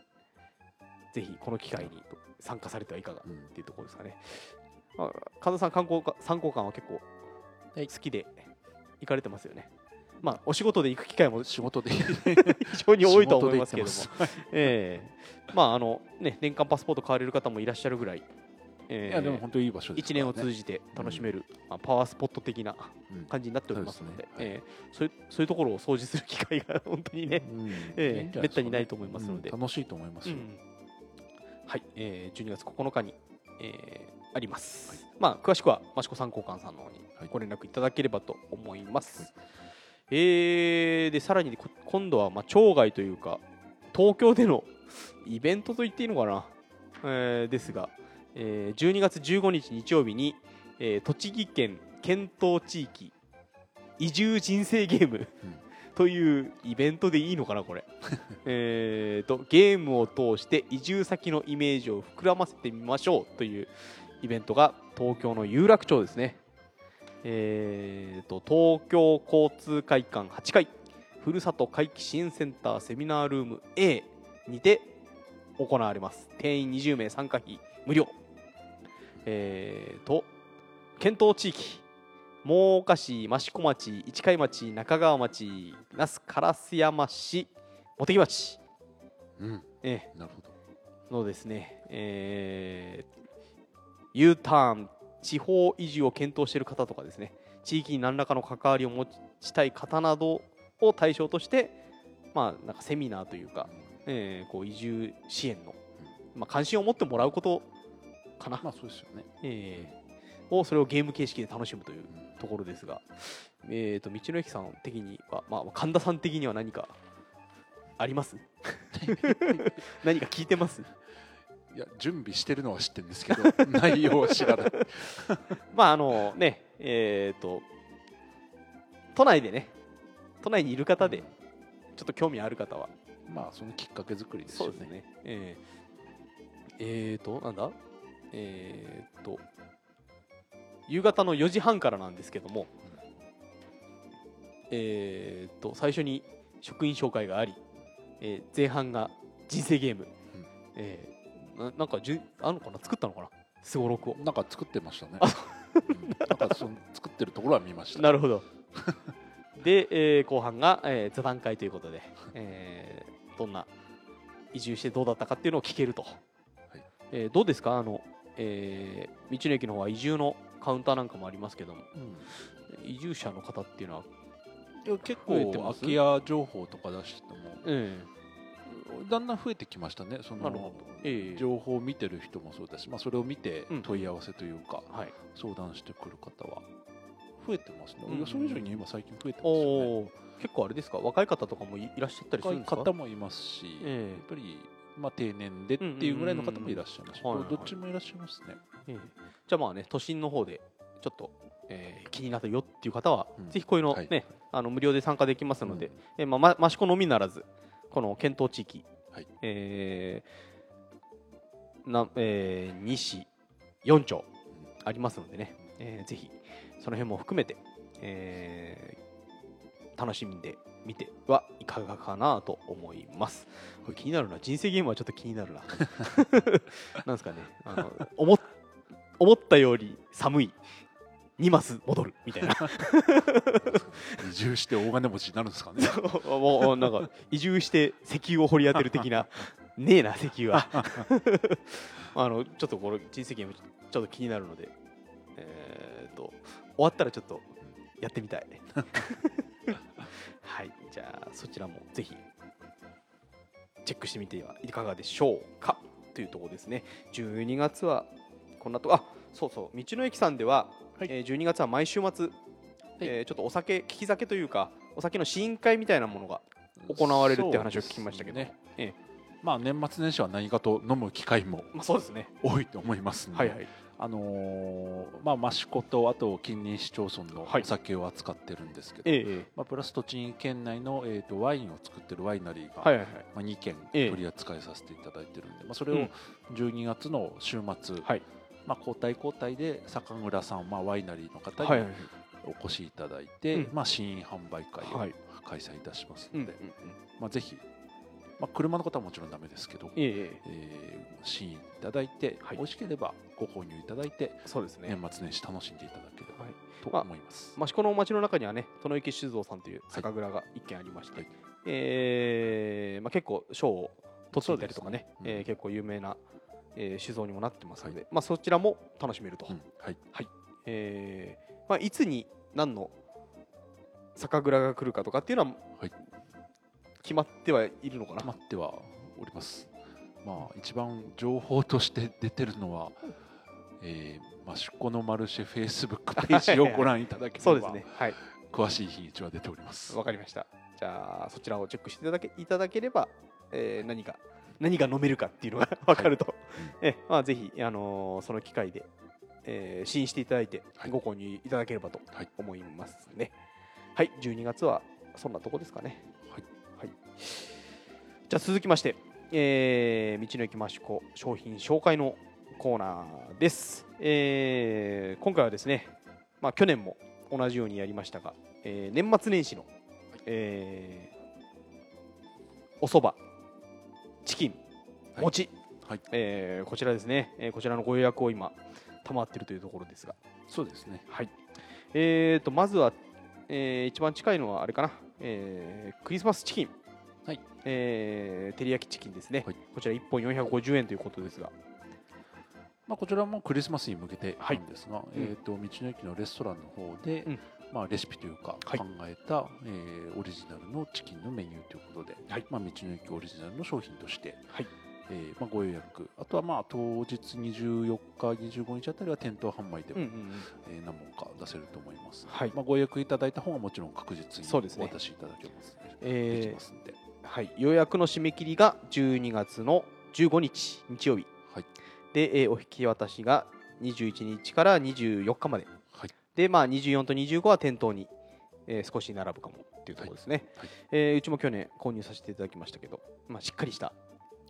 ぜひこの機会に参加されてはいかがうん。っていうところですかね。まあ、神田さん、観光か参考館は結構好きで行かれてますよね。まあ、お仕事で行く機会も仕事で。非常に多いと思いますけれども。ええまああのね、年間パスポート買われる方もいらっしゃるぐらい、えーいやでも本当にいい場所です1年を通じて楽しめる、まあ、パワースポット的なうん。感じになっておりますのでえーそういうそういうところを掃除する機会が 本当にね、うん。ええいいんじゃめったにないと思いますので。うん。楽しいと思いますよ。はい、えー、12月9日に、えーあります、まあ詳しくは益子参考官さんの方にはい。ご連絡いただければと思います、えーでさらにこ今度はまあ町外というか東京でのイベントと言っていいのかな、えーですが、えー12月15日日曜日に、えー栃木県県東地域移住人生ゲーム、というイベントでいいのかなこれ。えーとゲームを通して移住先のイメージを膨らませてみましょうというイベントが東京の有楽町ですね。えーと東京交通会館8階ふるさと回帰支援センターセミナールーム A にて行われます。定員20名参加費無料えーと検討地域真岡市、益子町、市貝町、中川町、那須烏山市、茂木町、うん、えなるほど。ーのですね、えー U ターン、地方移住を検討している方とかですね、地域に何らかの関わりを持ちたい方などを対象として、まあ、なんかセミナーというか、えーこう移住支援の、まあ、関心を持ってもらうことかな、まあそうですよね。えーをそれをゲーム形式で楽しむというところですが、えー、と道の駅さん的には、まあ、神田さん的には何かあります？何か聞いてます？いや準備してるのは知ってるんですけど 内容は知らない。まああのねえっ、と都内でね都内にいる方でちょっと興味ある方は。まあそのきっかけ作りですよね。そうですね。えー、えーとなんだ？えー、と夕方の4時半からなんですけども、えー、と最初に職員紹介があり、えー前半が人生ゲーム、えーななんかじゅあるのかな？作ったのかな？すごろくを。なんか作ってましたね。なんかその作ってるところは見ました。なるほど。で、えー後半が、えー座談会ということで、えーどんな移住してどうだったかっていうのを聞けると、い。えーどうですか？あの、えー道の駅の方は移住のカウンターなんかもありますけどもうん。移住者の方っていうのは、いや結増えてます？構空き家情報とか出してもえだんだん増えてきましたね。そのええ。情報を見てる人もそうだし、まあそれを見てうん。問い合わせというか、はい、相談してくる方は増えてますね。うんいやそれ以上に今最近増えてますおよね。お結構あれですか？若い方とかもいいらっしゃったりするんですか？方もいますし、え。やっぱり、まあ、定年でっていうぐらいの方もいらっしゃいます。どっちもいらっしゃいますね。ええ。じゃあまあね都心の方でちょっと、えー気になったよっていう方は、うん。ぜひこういうのはい。ね、あの無料で参加できますので、うん。えーまあ、ま益子のみならずこの検討地域、はい。えーなえー西4町ありますのでね、えーぜひその辺も含めて、えー楽しんでみてはいかがかなと思います。これ気になるな。人生ゲームはちょっと気になるな。なんですかね。あの思っ思ったより寒い2マス戻るみたいな。移住して大金持ちになるんですかね。もうなんか移住して石油を掘り当てる的な。ねえな石油は。あのちょっとこれ人生ゲームちょっと気になるので。えー、と終わったらちょっとやってみたいはいじゃあそちらもぜひチェックしてみてはいかがでしょうか？というところですね。12月はこんなとこあそうそう道の駅さんでは、はい。えー12月は毎週末、えーちょっとお酒利き酒というかお酒の試飲会みたいなものが行われるって話を聞きましたけど。ね。えまあ年末年始は何かと飲む機会もまあ、そうですね。多いと思いますので、はいはいあのーまあ益子とあと近隣市町村のお酒を扱ってるんですけど、えええまあ、プラス栃木県内の、えー、とワインを作ってるワイナリーが、はいはいまあ、2軒取り扱いさせていただいてるんで、まあ、それを12月の週末、はいまあ、交代交代で酒蔵さん、まあ、ワイナリーの方にお越しいただいて、うんまあ、試飲販売会を開催いたしますので、うんうんうんまあ、ぜひ、まあ、車の方はもちろんダメですけど、ええ。試飲いただいて、はい。美味しければご購入いただいて、えそうですね。年末年始楽しんでいただければはい。とまあ思います。益子の町の中にはね殿池酒造さんという酒蔵が一軒ありまして、はい。えーまあ、結構賞を取っていたりとかねねうんえー結構有名な、えー酒造にもなってますので、まあ、そちらも楽しめると、うん。はい。えーまあ、いつに何の酒蔵が来るかとかっていうのは、はい決まってはいるのかな、決まってはおります。まあ一番情報として出てるのは、えー、マシュコのマルシェフェイスブックページをご覧いただければそうですね。はい。詳しい日にちは出ております。わかりました。じゃあそちらをチェックしていただけいただければ、えー何が何が飲めるかっていうのが 分かると、えまあ、ぜひ、あのーその機会で、えー試飲していただいてはい。ご購入いただければとはい。思いますね。はい、12月はそんなとこですかね。はいはい、じゃあ続きまして、えー道の駅マシコ商品紹介のコーナーです、えー今回はですね、まあ、去年も同じようにやりましたが、えー年末年始の、えーおそばチキンはい。餅、はい。えーこちらですね、えーこちらのご予約を今賜っているというところですが。そうですね。はい。えーと、まずは、えー一番近いのはあれかな、えークリスマスチキン。はい。えー照り焼きチキンですね。はい。こちら1本450円ということですが。まあ、こちらもクリスマスに向けてなんですが、うん。えー、と道の駅のレストランの方で、うん。まあ、レシピというかはい。考えた、えーオリジナルのチキンのメニューということで、はい。まあ、道の駅オリジナルの商品として、はい。えーまあ、ご予約。あとはまあ当日24日25日あたりは店頭販売でも、うんうんうん。えー何本か出せると思います、はい。まあ、ご予約いただいた方はもちろん確実にそうですね。お渡しいただけます。でえーできますんで、はい。予約の締め切りが12月の15日、日曜日。はい。で、えーお引き渡しが21日から24日まで。はい。で、まあ、24と25は店頭に、えー少し並ぶかもっていうところですね、はい。えーうちも去年購入させていただきましたけど、まあ、しっかりした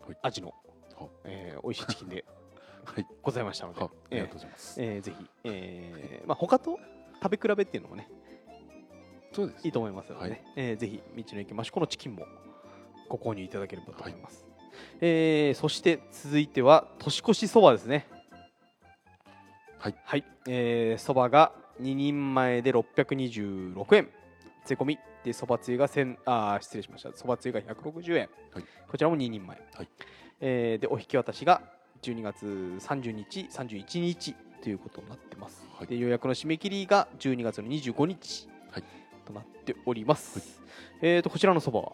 はい。味の、は。えー美味しいチキンで はい。ございましたので、は。ありえがとうございます、ーえーぜひ、えーまあ、他と食べ比べっていうのもねそうですいいと思いますので、ね。はい。えーぜひ道の駅益子のチキンもご購入いただければと思います、えーそして続いては年越しそばですね。はい。はい。えーそばが2人前で626円。税込みでそばつゆが1000あー失礼しました。そばつゆが160円、はい。こちらも2人前、はい。えーでお引き渡しが12月30日31日ということになってます、はい。で予約の締め切りが12月の25日、はい。となっております、えー、とこちらのそばは？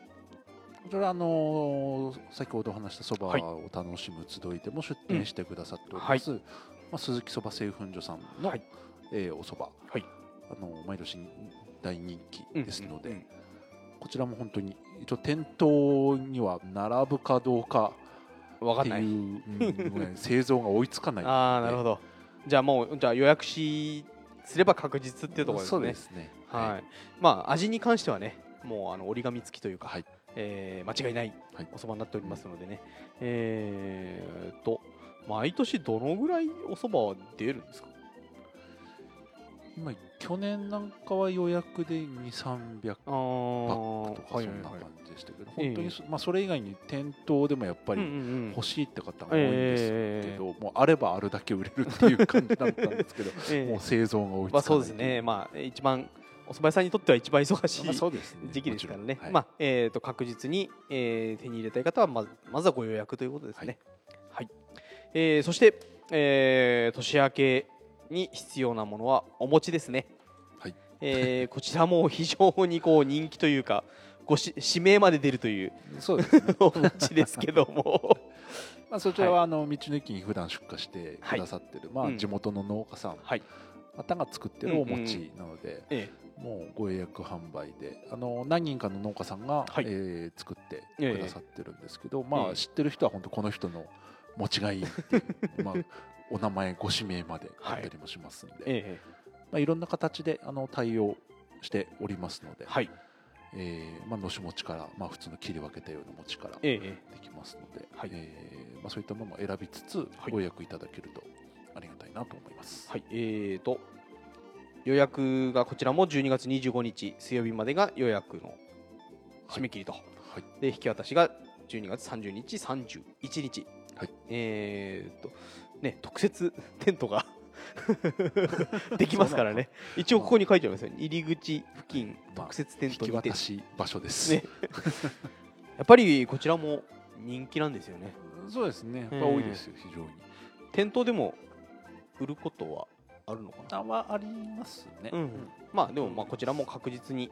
こちら、あのー先ほど話したそばはいを楽しむ集いでも出店してくださっております、まあ、鈴木そば製粉所さんの、はい。えーおそば、はい。あの毎年大人気ですので、うんうんこちらも本当に一応店頭には並ぶかどうか分かんない。うんね 製造が追いつかないああなるほど。じゃあもうじゃあ予約しすれば確実っていうところですね。そうですね。はい、まあ味に関してはねもうあの折り紙付きというか、はいえー間違いないはい。おそばになっておりますのでね、えー、と毎年どのぐらいおそばは出るんですか？今去年なんかは予約で2300あパックとかそんな感じでしたけど、ええ。本当にそ、まあ、それ以外に店頭でもやっぱりうんうんうん。欲しいって方が多いんですえけど、もうあればあるだけ売れるっていう感じだったんですけど、ええ。もう製造が追いつかない。まあそうですね、まあ一番お蕎麦屋さんにとっては一番忙しい時期ですからね、まあえー、と確実に、えー手に入れたい方はまずまずはご予約ということですね。はい。えーそして、えー年明けに必要なものはお餅ですね。はい。えーこちらも非常にこう人気というかごし指名まで出るというそうですね。お餅ですけども。まあそちらはあの道の駅に普段出荷してくださってる、まうん。あ地元の農家さん。はい、方が作ってるお餅なので、えもうご予約販売であの何人かの農家さんが、はい。えー作ってええくださってるんですけど、まええあ知ってる人は本当この人の餅がいいっていう、まあ、お名前ご指名まであったりもしますんで、ーえまあ、いろんな形であの対応しておりますので、ーはい。えーまあ、のし餅から、まあ、普通の切り分けたような餅からえでーきますので、はい。えーまあ、そういったものも選びつつはい。ご予約いただけるとありがたいなと思います。はい、えーと予約がこちらも12月25日水曜日までが予約の締め切りと、はい。で引き渡しが12月30日31日、はい。えーとね特設テントが できますからね。一応ここに書いてありますよ、入り口付近まあ特設テン引きトにて、渡し場所です。ね。やっぱりこちらも人気なんですよね。そうですね。やっぱええ多いですよ非常に。店頭でも売ることはあるのかな？あはありますね。うん。まあでもまあこちらも確実に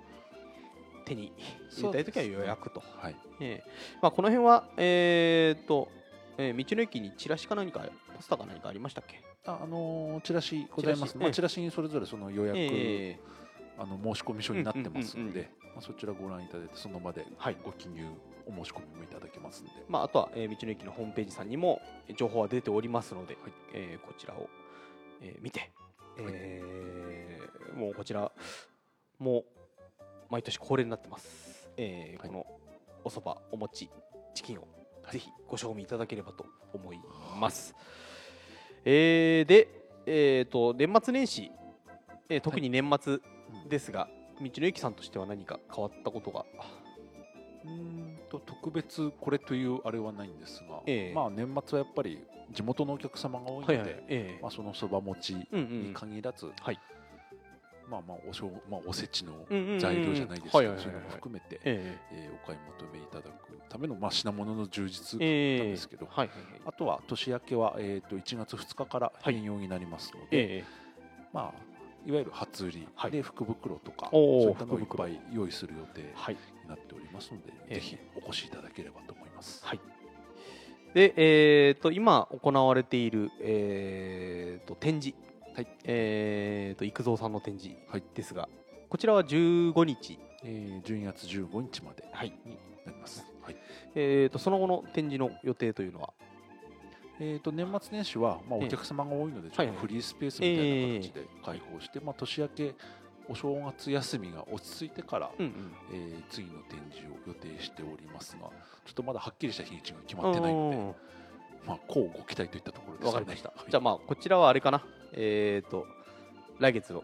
手に入れたいときは予約と、はい。ええ。まあ、この辺はえーっと、えー道の駅にチラシか何かポスターか何かありましたっけ？ああのーチラシございます。チラまあチラシにそれぞれその予約、ええ。あの申し込み書になってますうんうんうんので、まあ、そちらご覧いただいてその場ではい。ご記入お申し込みもいただけますんで、まあ、あとは、えー道の駅のホームページさんにもえー情報は出ておりますので、はい。えーこちらを、えー見て、えーもうこちらもう毎年恒例になってます、えーはい。このおそばお餅チキンをはい。ぜひご賞味いただければと思います、えーで、えー、と年末年始、えー特に年末うんですが、道の駅さんとしては何か変わったことが？うーんと特別これというあれはないんですが、ええ。まあ年末はやっぱり地元のお客様が多いので、はいはい。えーまあ、そのそば餅にうんうん限らず、はい。まあまあおしょう、まあ、おせちのうんうんうん材料じゃないですけどそういうのも含めて、ええ。ーお買い求めいただくための、まあ、品物の充実なんですけど、はいはいはい。あとは年明けは、えー、と1月2日からはい変容になりますので、え。まあ、いわゆる初売り。はい。で福袋とか、そういったのをいっぱい用意する予定になっておりますので、ええ。ぜひお越しいただければと思います。はいで、えー、と今行われている、えー、と展示、はい。えー、と育三さんの展示はい。ですが、こちらは15日、えー、12月15日まではい。になります。はい。えー、とその後の展示の予定というのは、えー、と年末年始は、まあ、ええ。お客様が多いので、ちょっとはいはい。フリースペースみたいな形で開放して、まあ、年明け、お正月休みが落ち着いてから、えー次の展示を予定しておりますが、ちょっとまだはっきりした日にちが決まってないので、まあ、こうご期待といったところですわかりました。はい。じゃあまあこちらはあれかな、えー、と来月の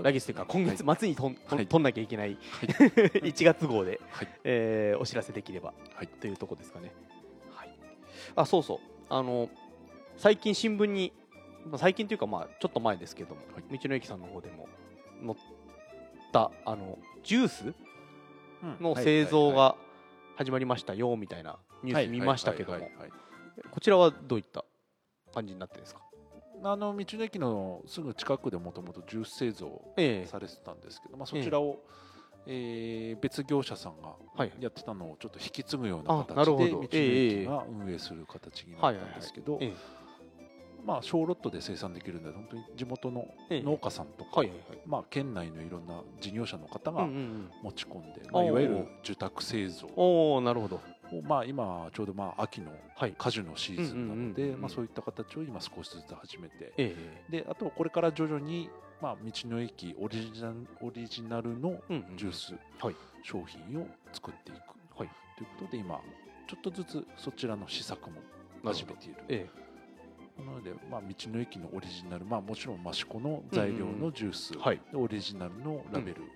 来月というか今月末にとん、とはい。取んなきゃいけない、1月号で、はい。えーお知らせできればはい。というところですかね。はい、あそうそうあの最近新聞にまあ最近というかまあちょっと前ですけども、はい。道の駅さんの方でも載ったあのジュースの製造が始まりましたよみたいなニュース見ましたけども。こちらはどういった感じになってですか？あの道の駅のすぐ近くでもともとジュース製造ええ。されてたんですけど、まあ、そちらを、えー別業者さんがはい。やってたのをちょっと引き継ぐような形で道の駅が運営する形になったんですけどええまあ小ロットで生産できるので本当に地元のええ。農家さんとか、まあ、県内のいろんな事業者の方が持ち込んで、まあ、いわゆる受託製造おおなるほど。を、まあ、今ちょうどまあ秋のはい。果樹のシーズンなのうんうんうんうんでまあそういった形を今少しずつ始めて。ええ。であとこれから徐々に、まあ、道の駅オリジナルオリジナルのうんうんジュースはい。商品を作っていく。はい。ということで今ちょっとずつそちらの試作も始めている。えなので、まあ、道の駅のオリジナル、まあ、もちろん益子の材料のジュース、えはい。オリジナルのラベル、ま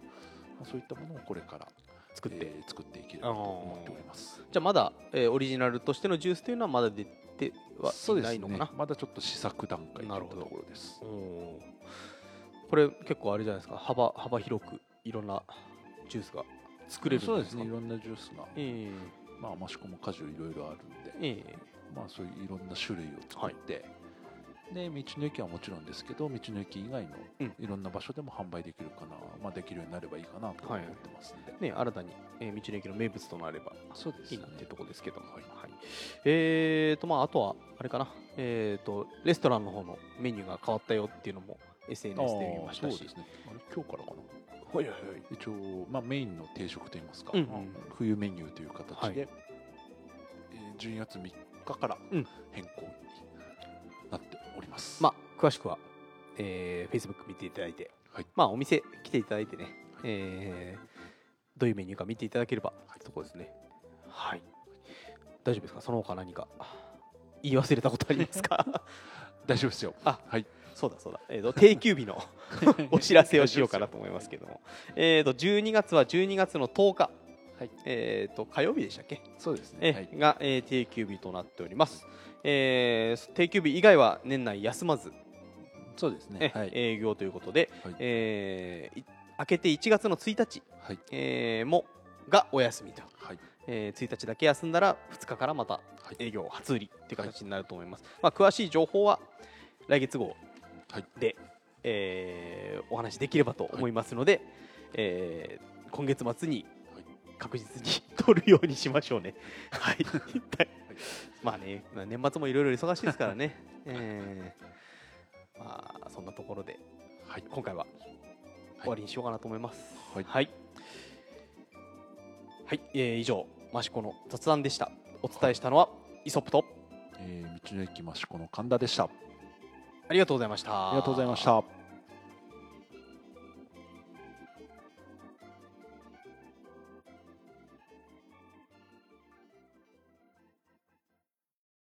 あ、そういったものをこれから作って、えー作っていければと思っております。じゃあまだ、えーオリジナルとしてのジュースというのはまだ出てはいないのかな？まだちょっと試作段階といなるほど。ったところです。これ結構あれじゃないですか？幅幅広くいろんなジュースが作れるんそうですね。いろんなジュースが、えまあ、益子も果樹いろいろあるんで、ええ。まあ、そういういろんな種類を作って、で道の駅はもちろんですけど道の駅以外のうん。いろんな場所でも販売できるかな、まあ、できるようになればいいかなと思ってますんで、えね新たに、えー道の駅の名物となればいいなっていうところですけども、はい。えーとまああとはあれかな。えーとレストランの方のメニューが変わったよっていうのも SNS で見ましたし。そうですね。あれ今日からかな？はいはいはい。一応、まあ、メインの定食といいますか、うんうんまあ冬メニューという形で、はい。えー12月3日からうん。変更になっております、まあ詳しくは、えー、Facebook 見ていただいて、はい。まあお店来ていただいてね、えーどういうメニューか見ていただければ。というところですね。はい。大丈夫ですか？その他何か？言い忘れたことありますか？大丈夫ですよ。あはい。そうだそうだ、えー、と定休日の お知らせをしようかなと思いますけども、えー、と12月は12月の10日、はい。えー、と火曜日でしたっけ、そうですえね、はい、が、えー定休日となっております、えー定休日以外は年内休まず、そうですえねはい、営業ということで、はい。えーい明けて1月の1日、はい。えーもがお休みと、はい。えー1日だけ休んだら2日からまたははい。営業初売りっていう形になると思います、まあ、詳しい情報は来月号はい。で、えーお話しできればと思いますので、えー今月末にはい確実に取るようにしましょうね。はい、まあね、まあ年末もいろいろ忙しいですからね。えー。まあそんなところではい。今回は終わりにしようかなと思います。はい。はい、はい。えー以上マシコの雑談でした。お伝えしたのは、イソップとえー道の駅益子の神田でした。あありがとうございました。りがとうございました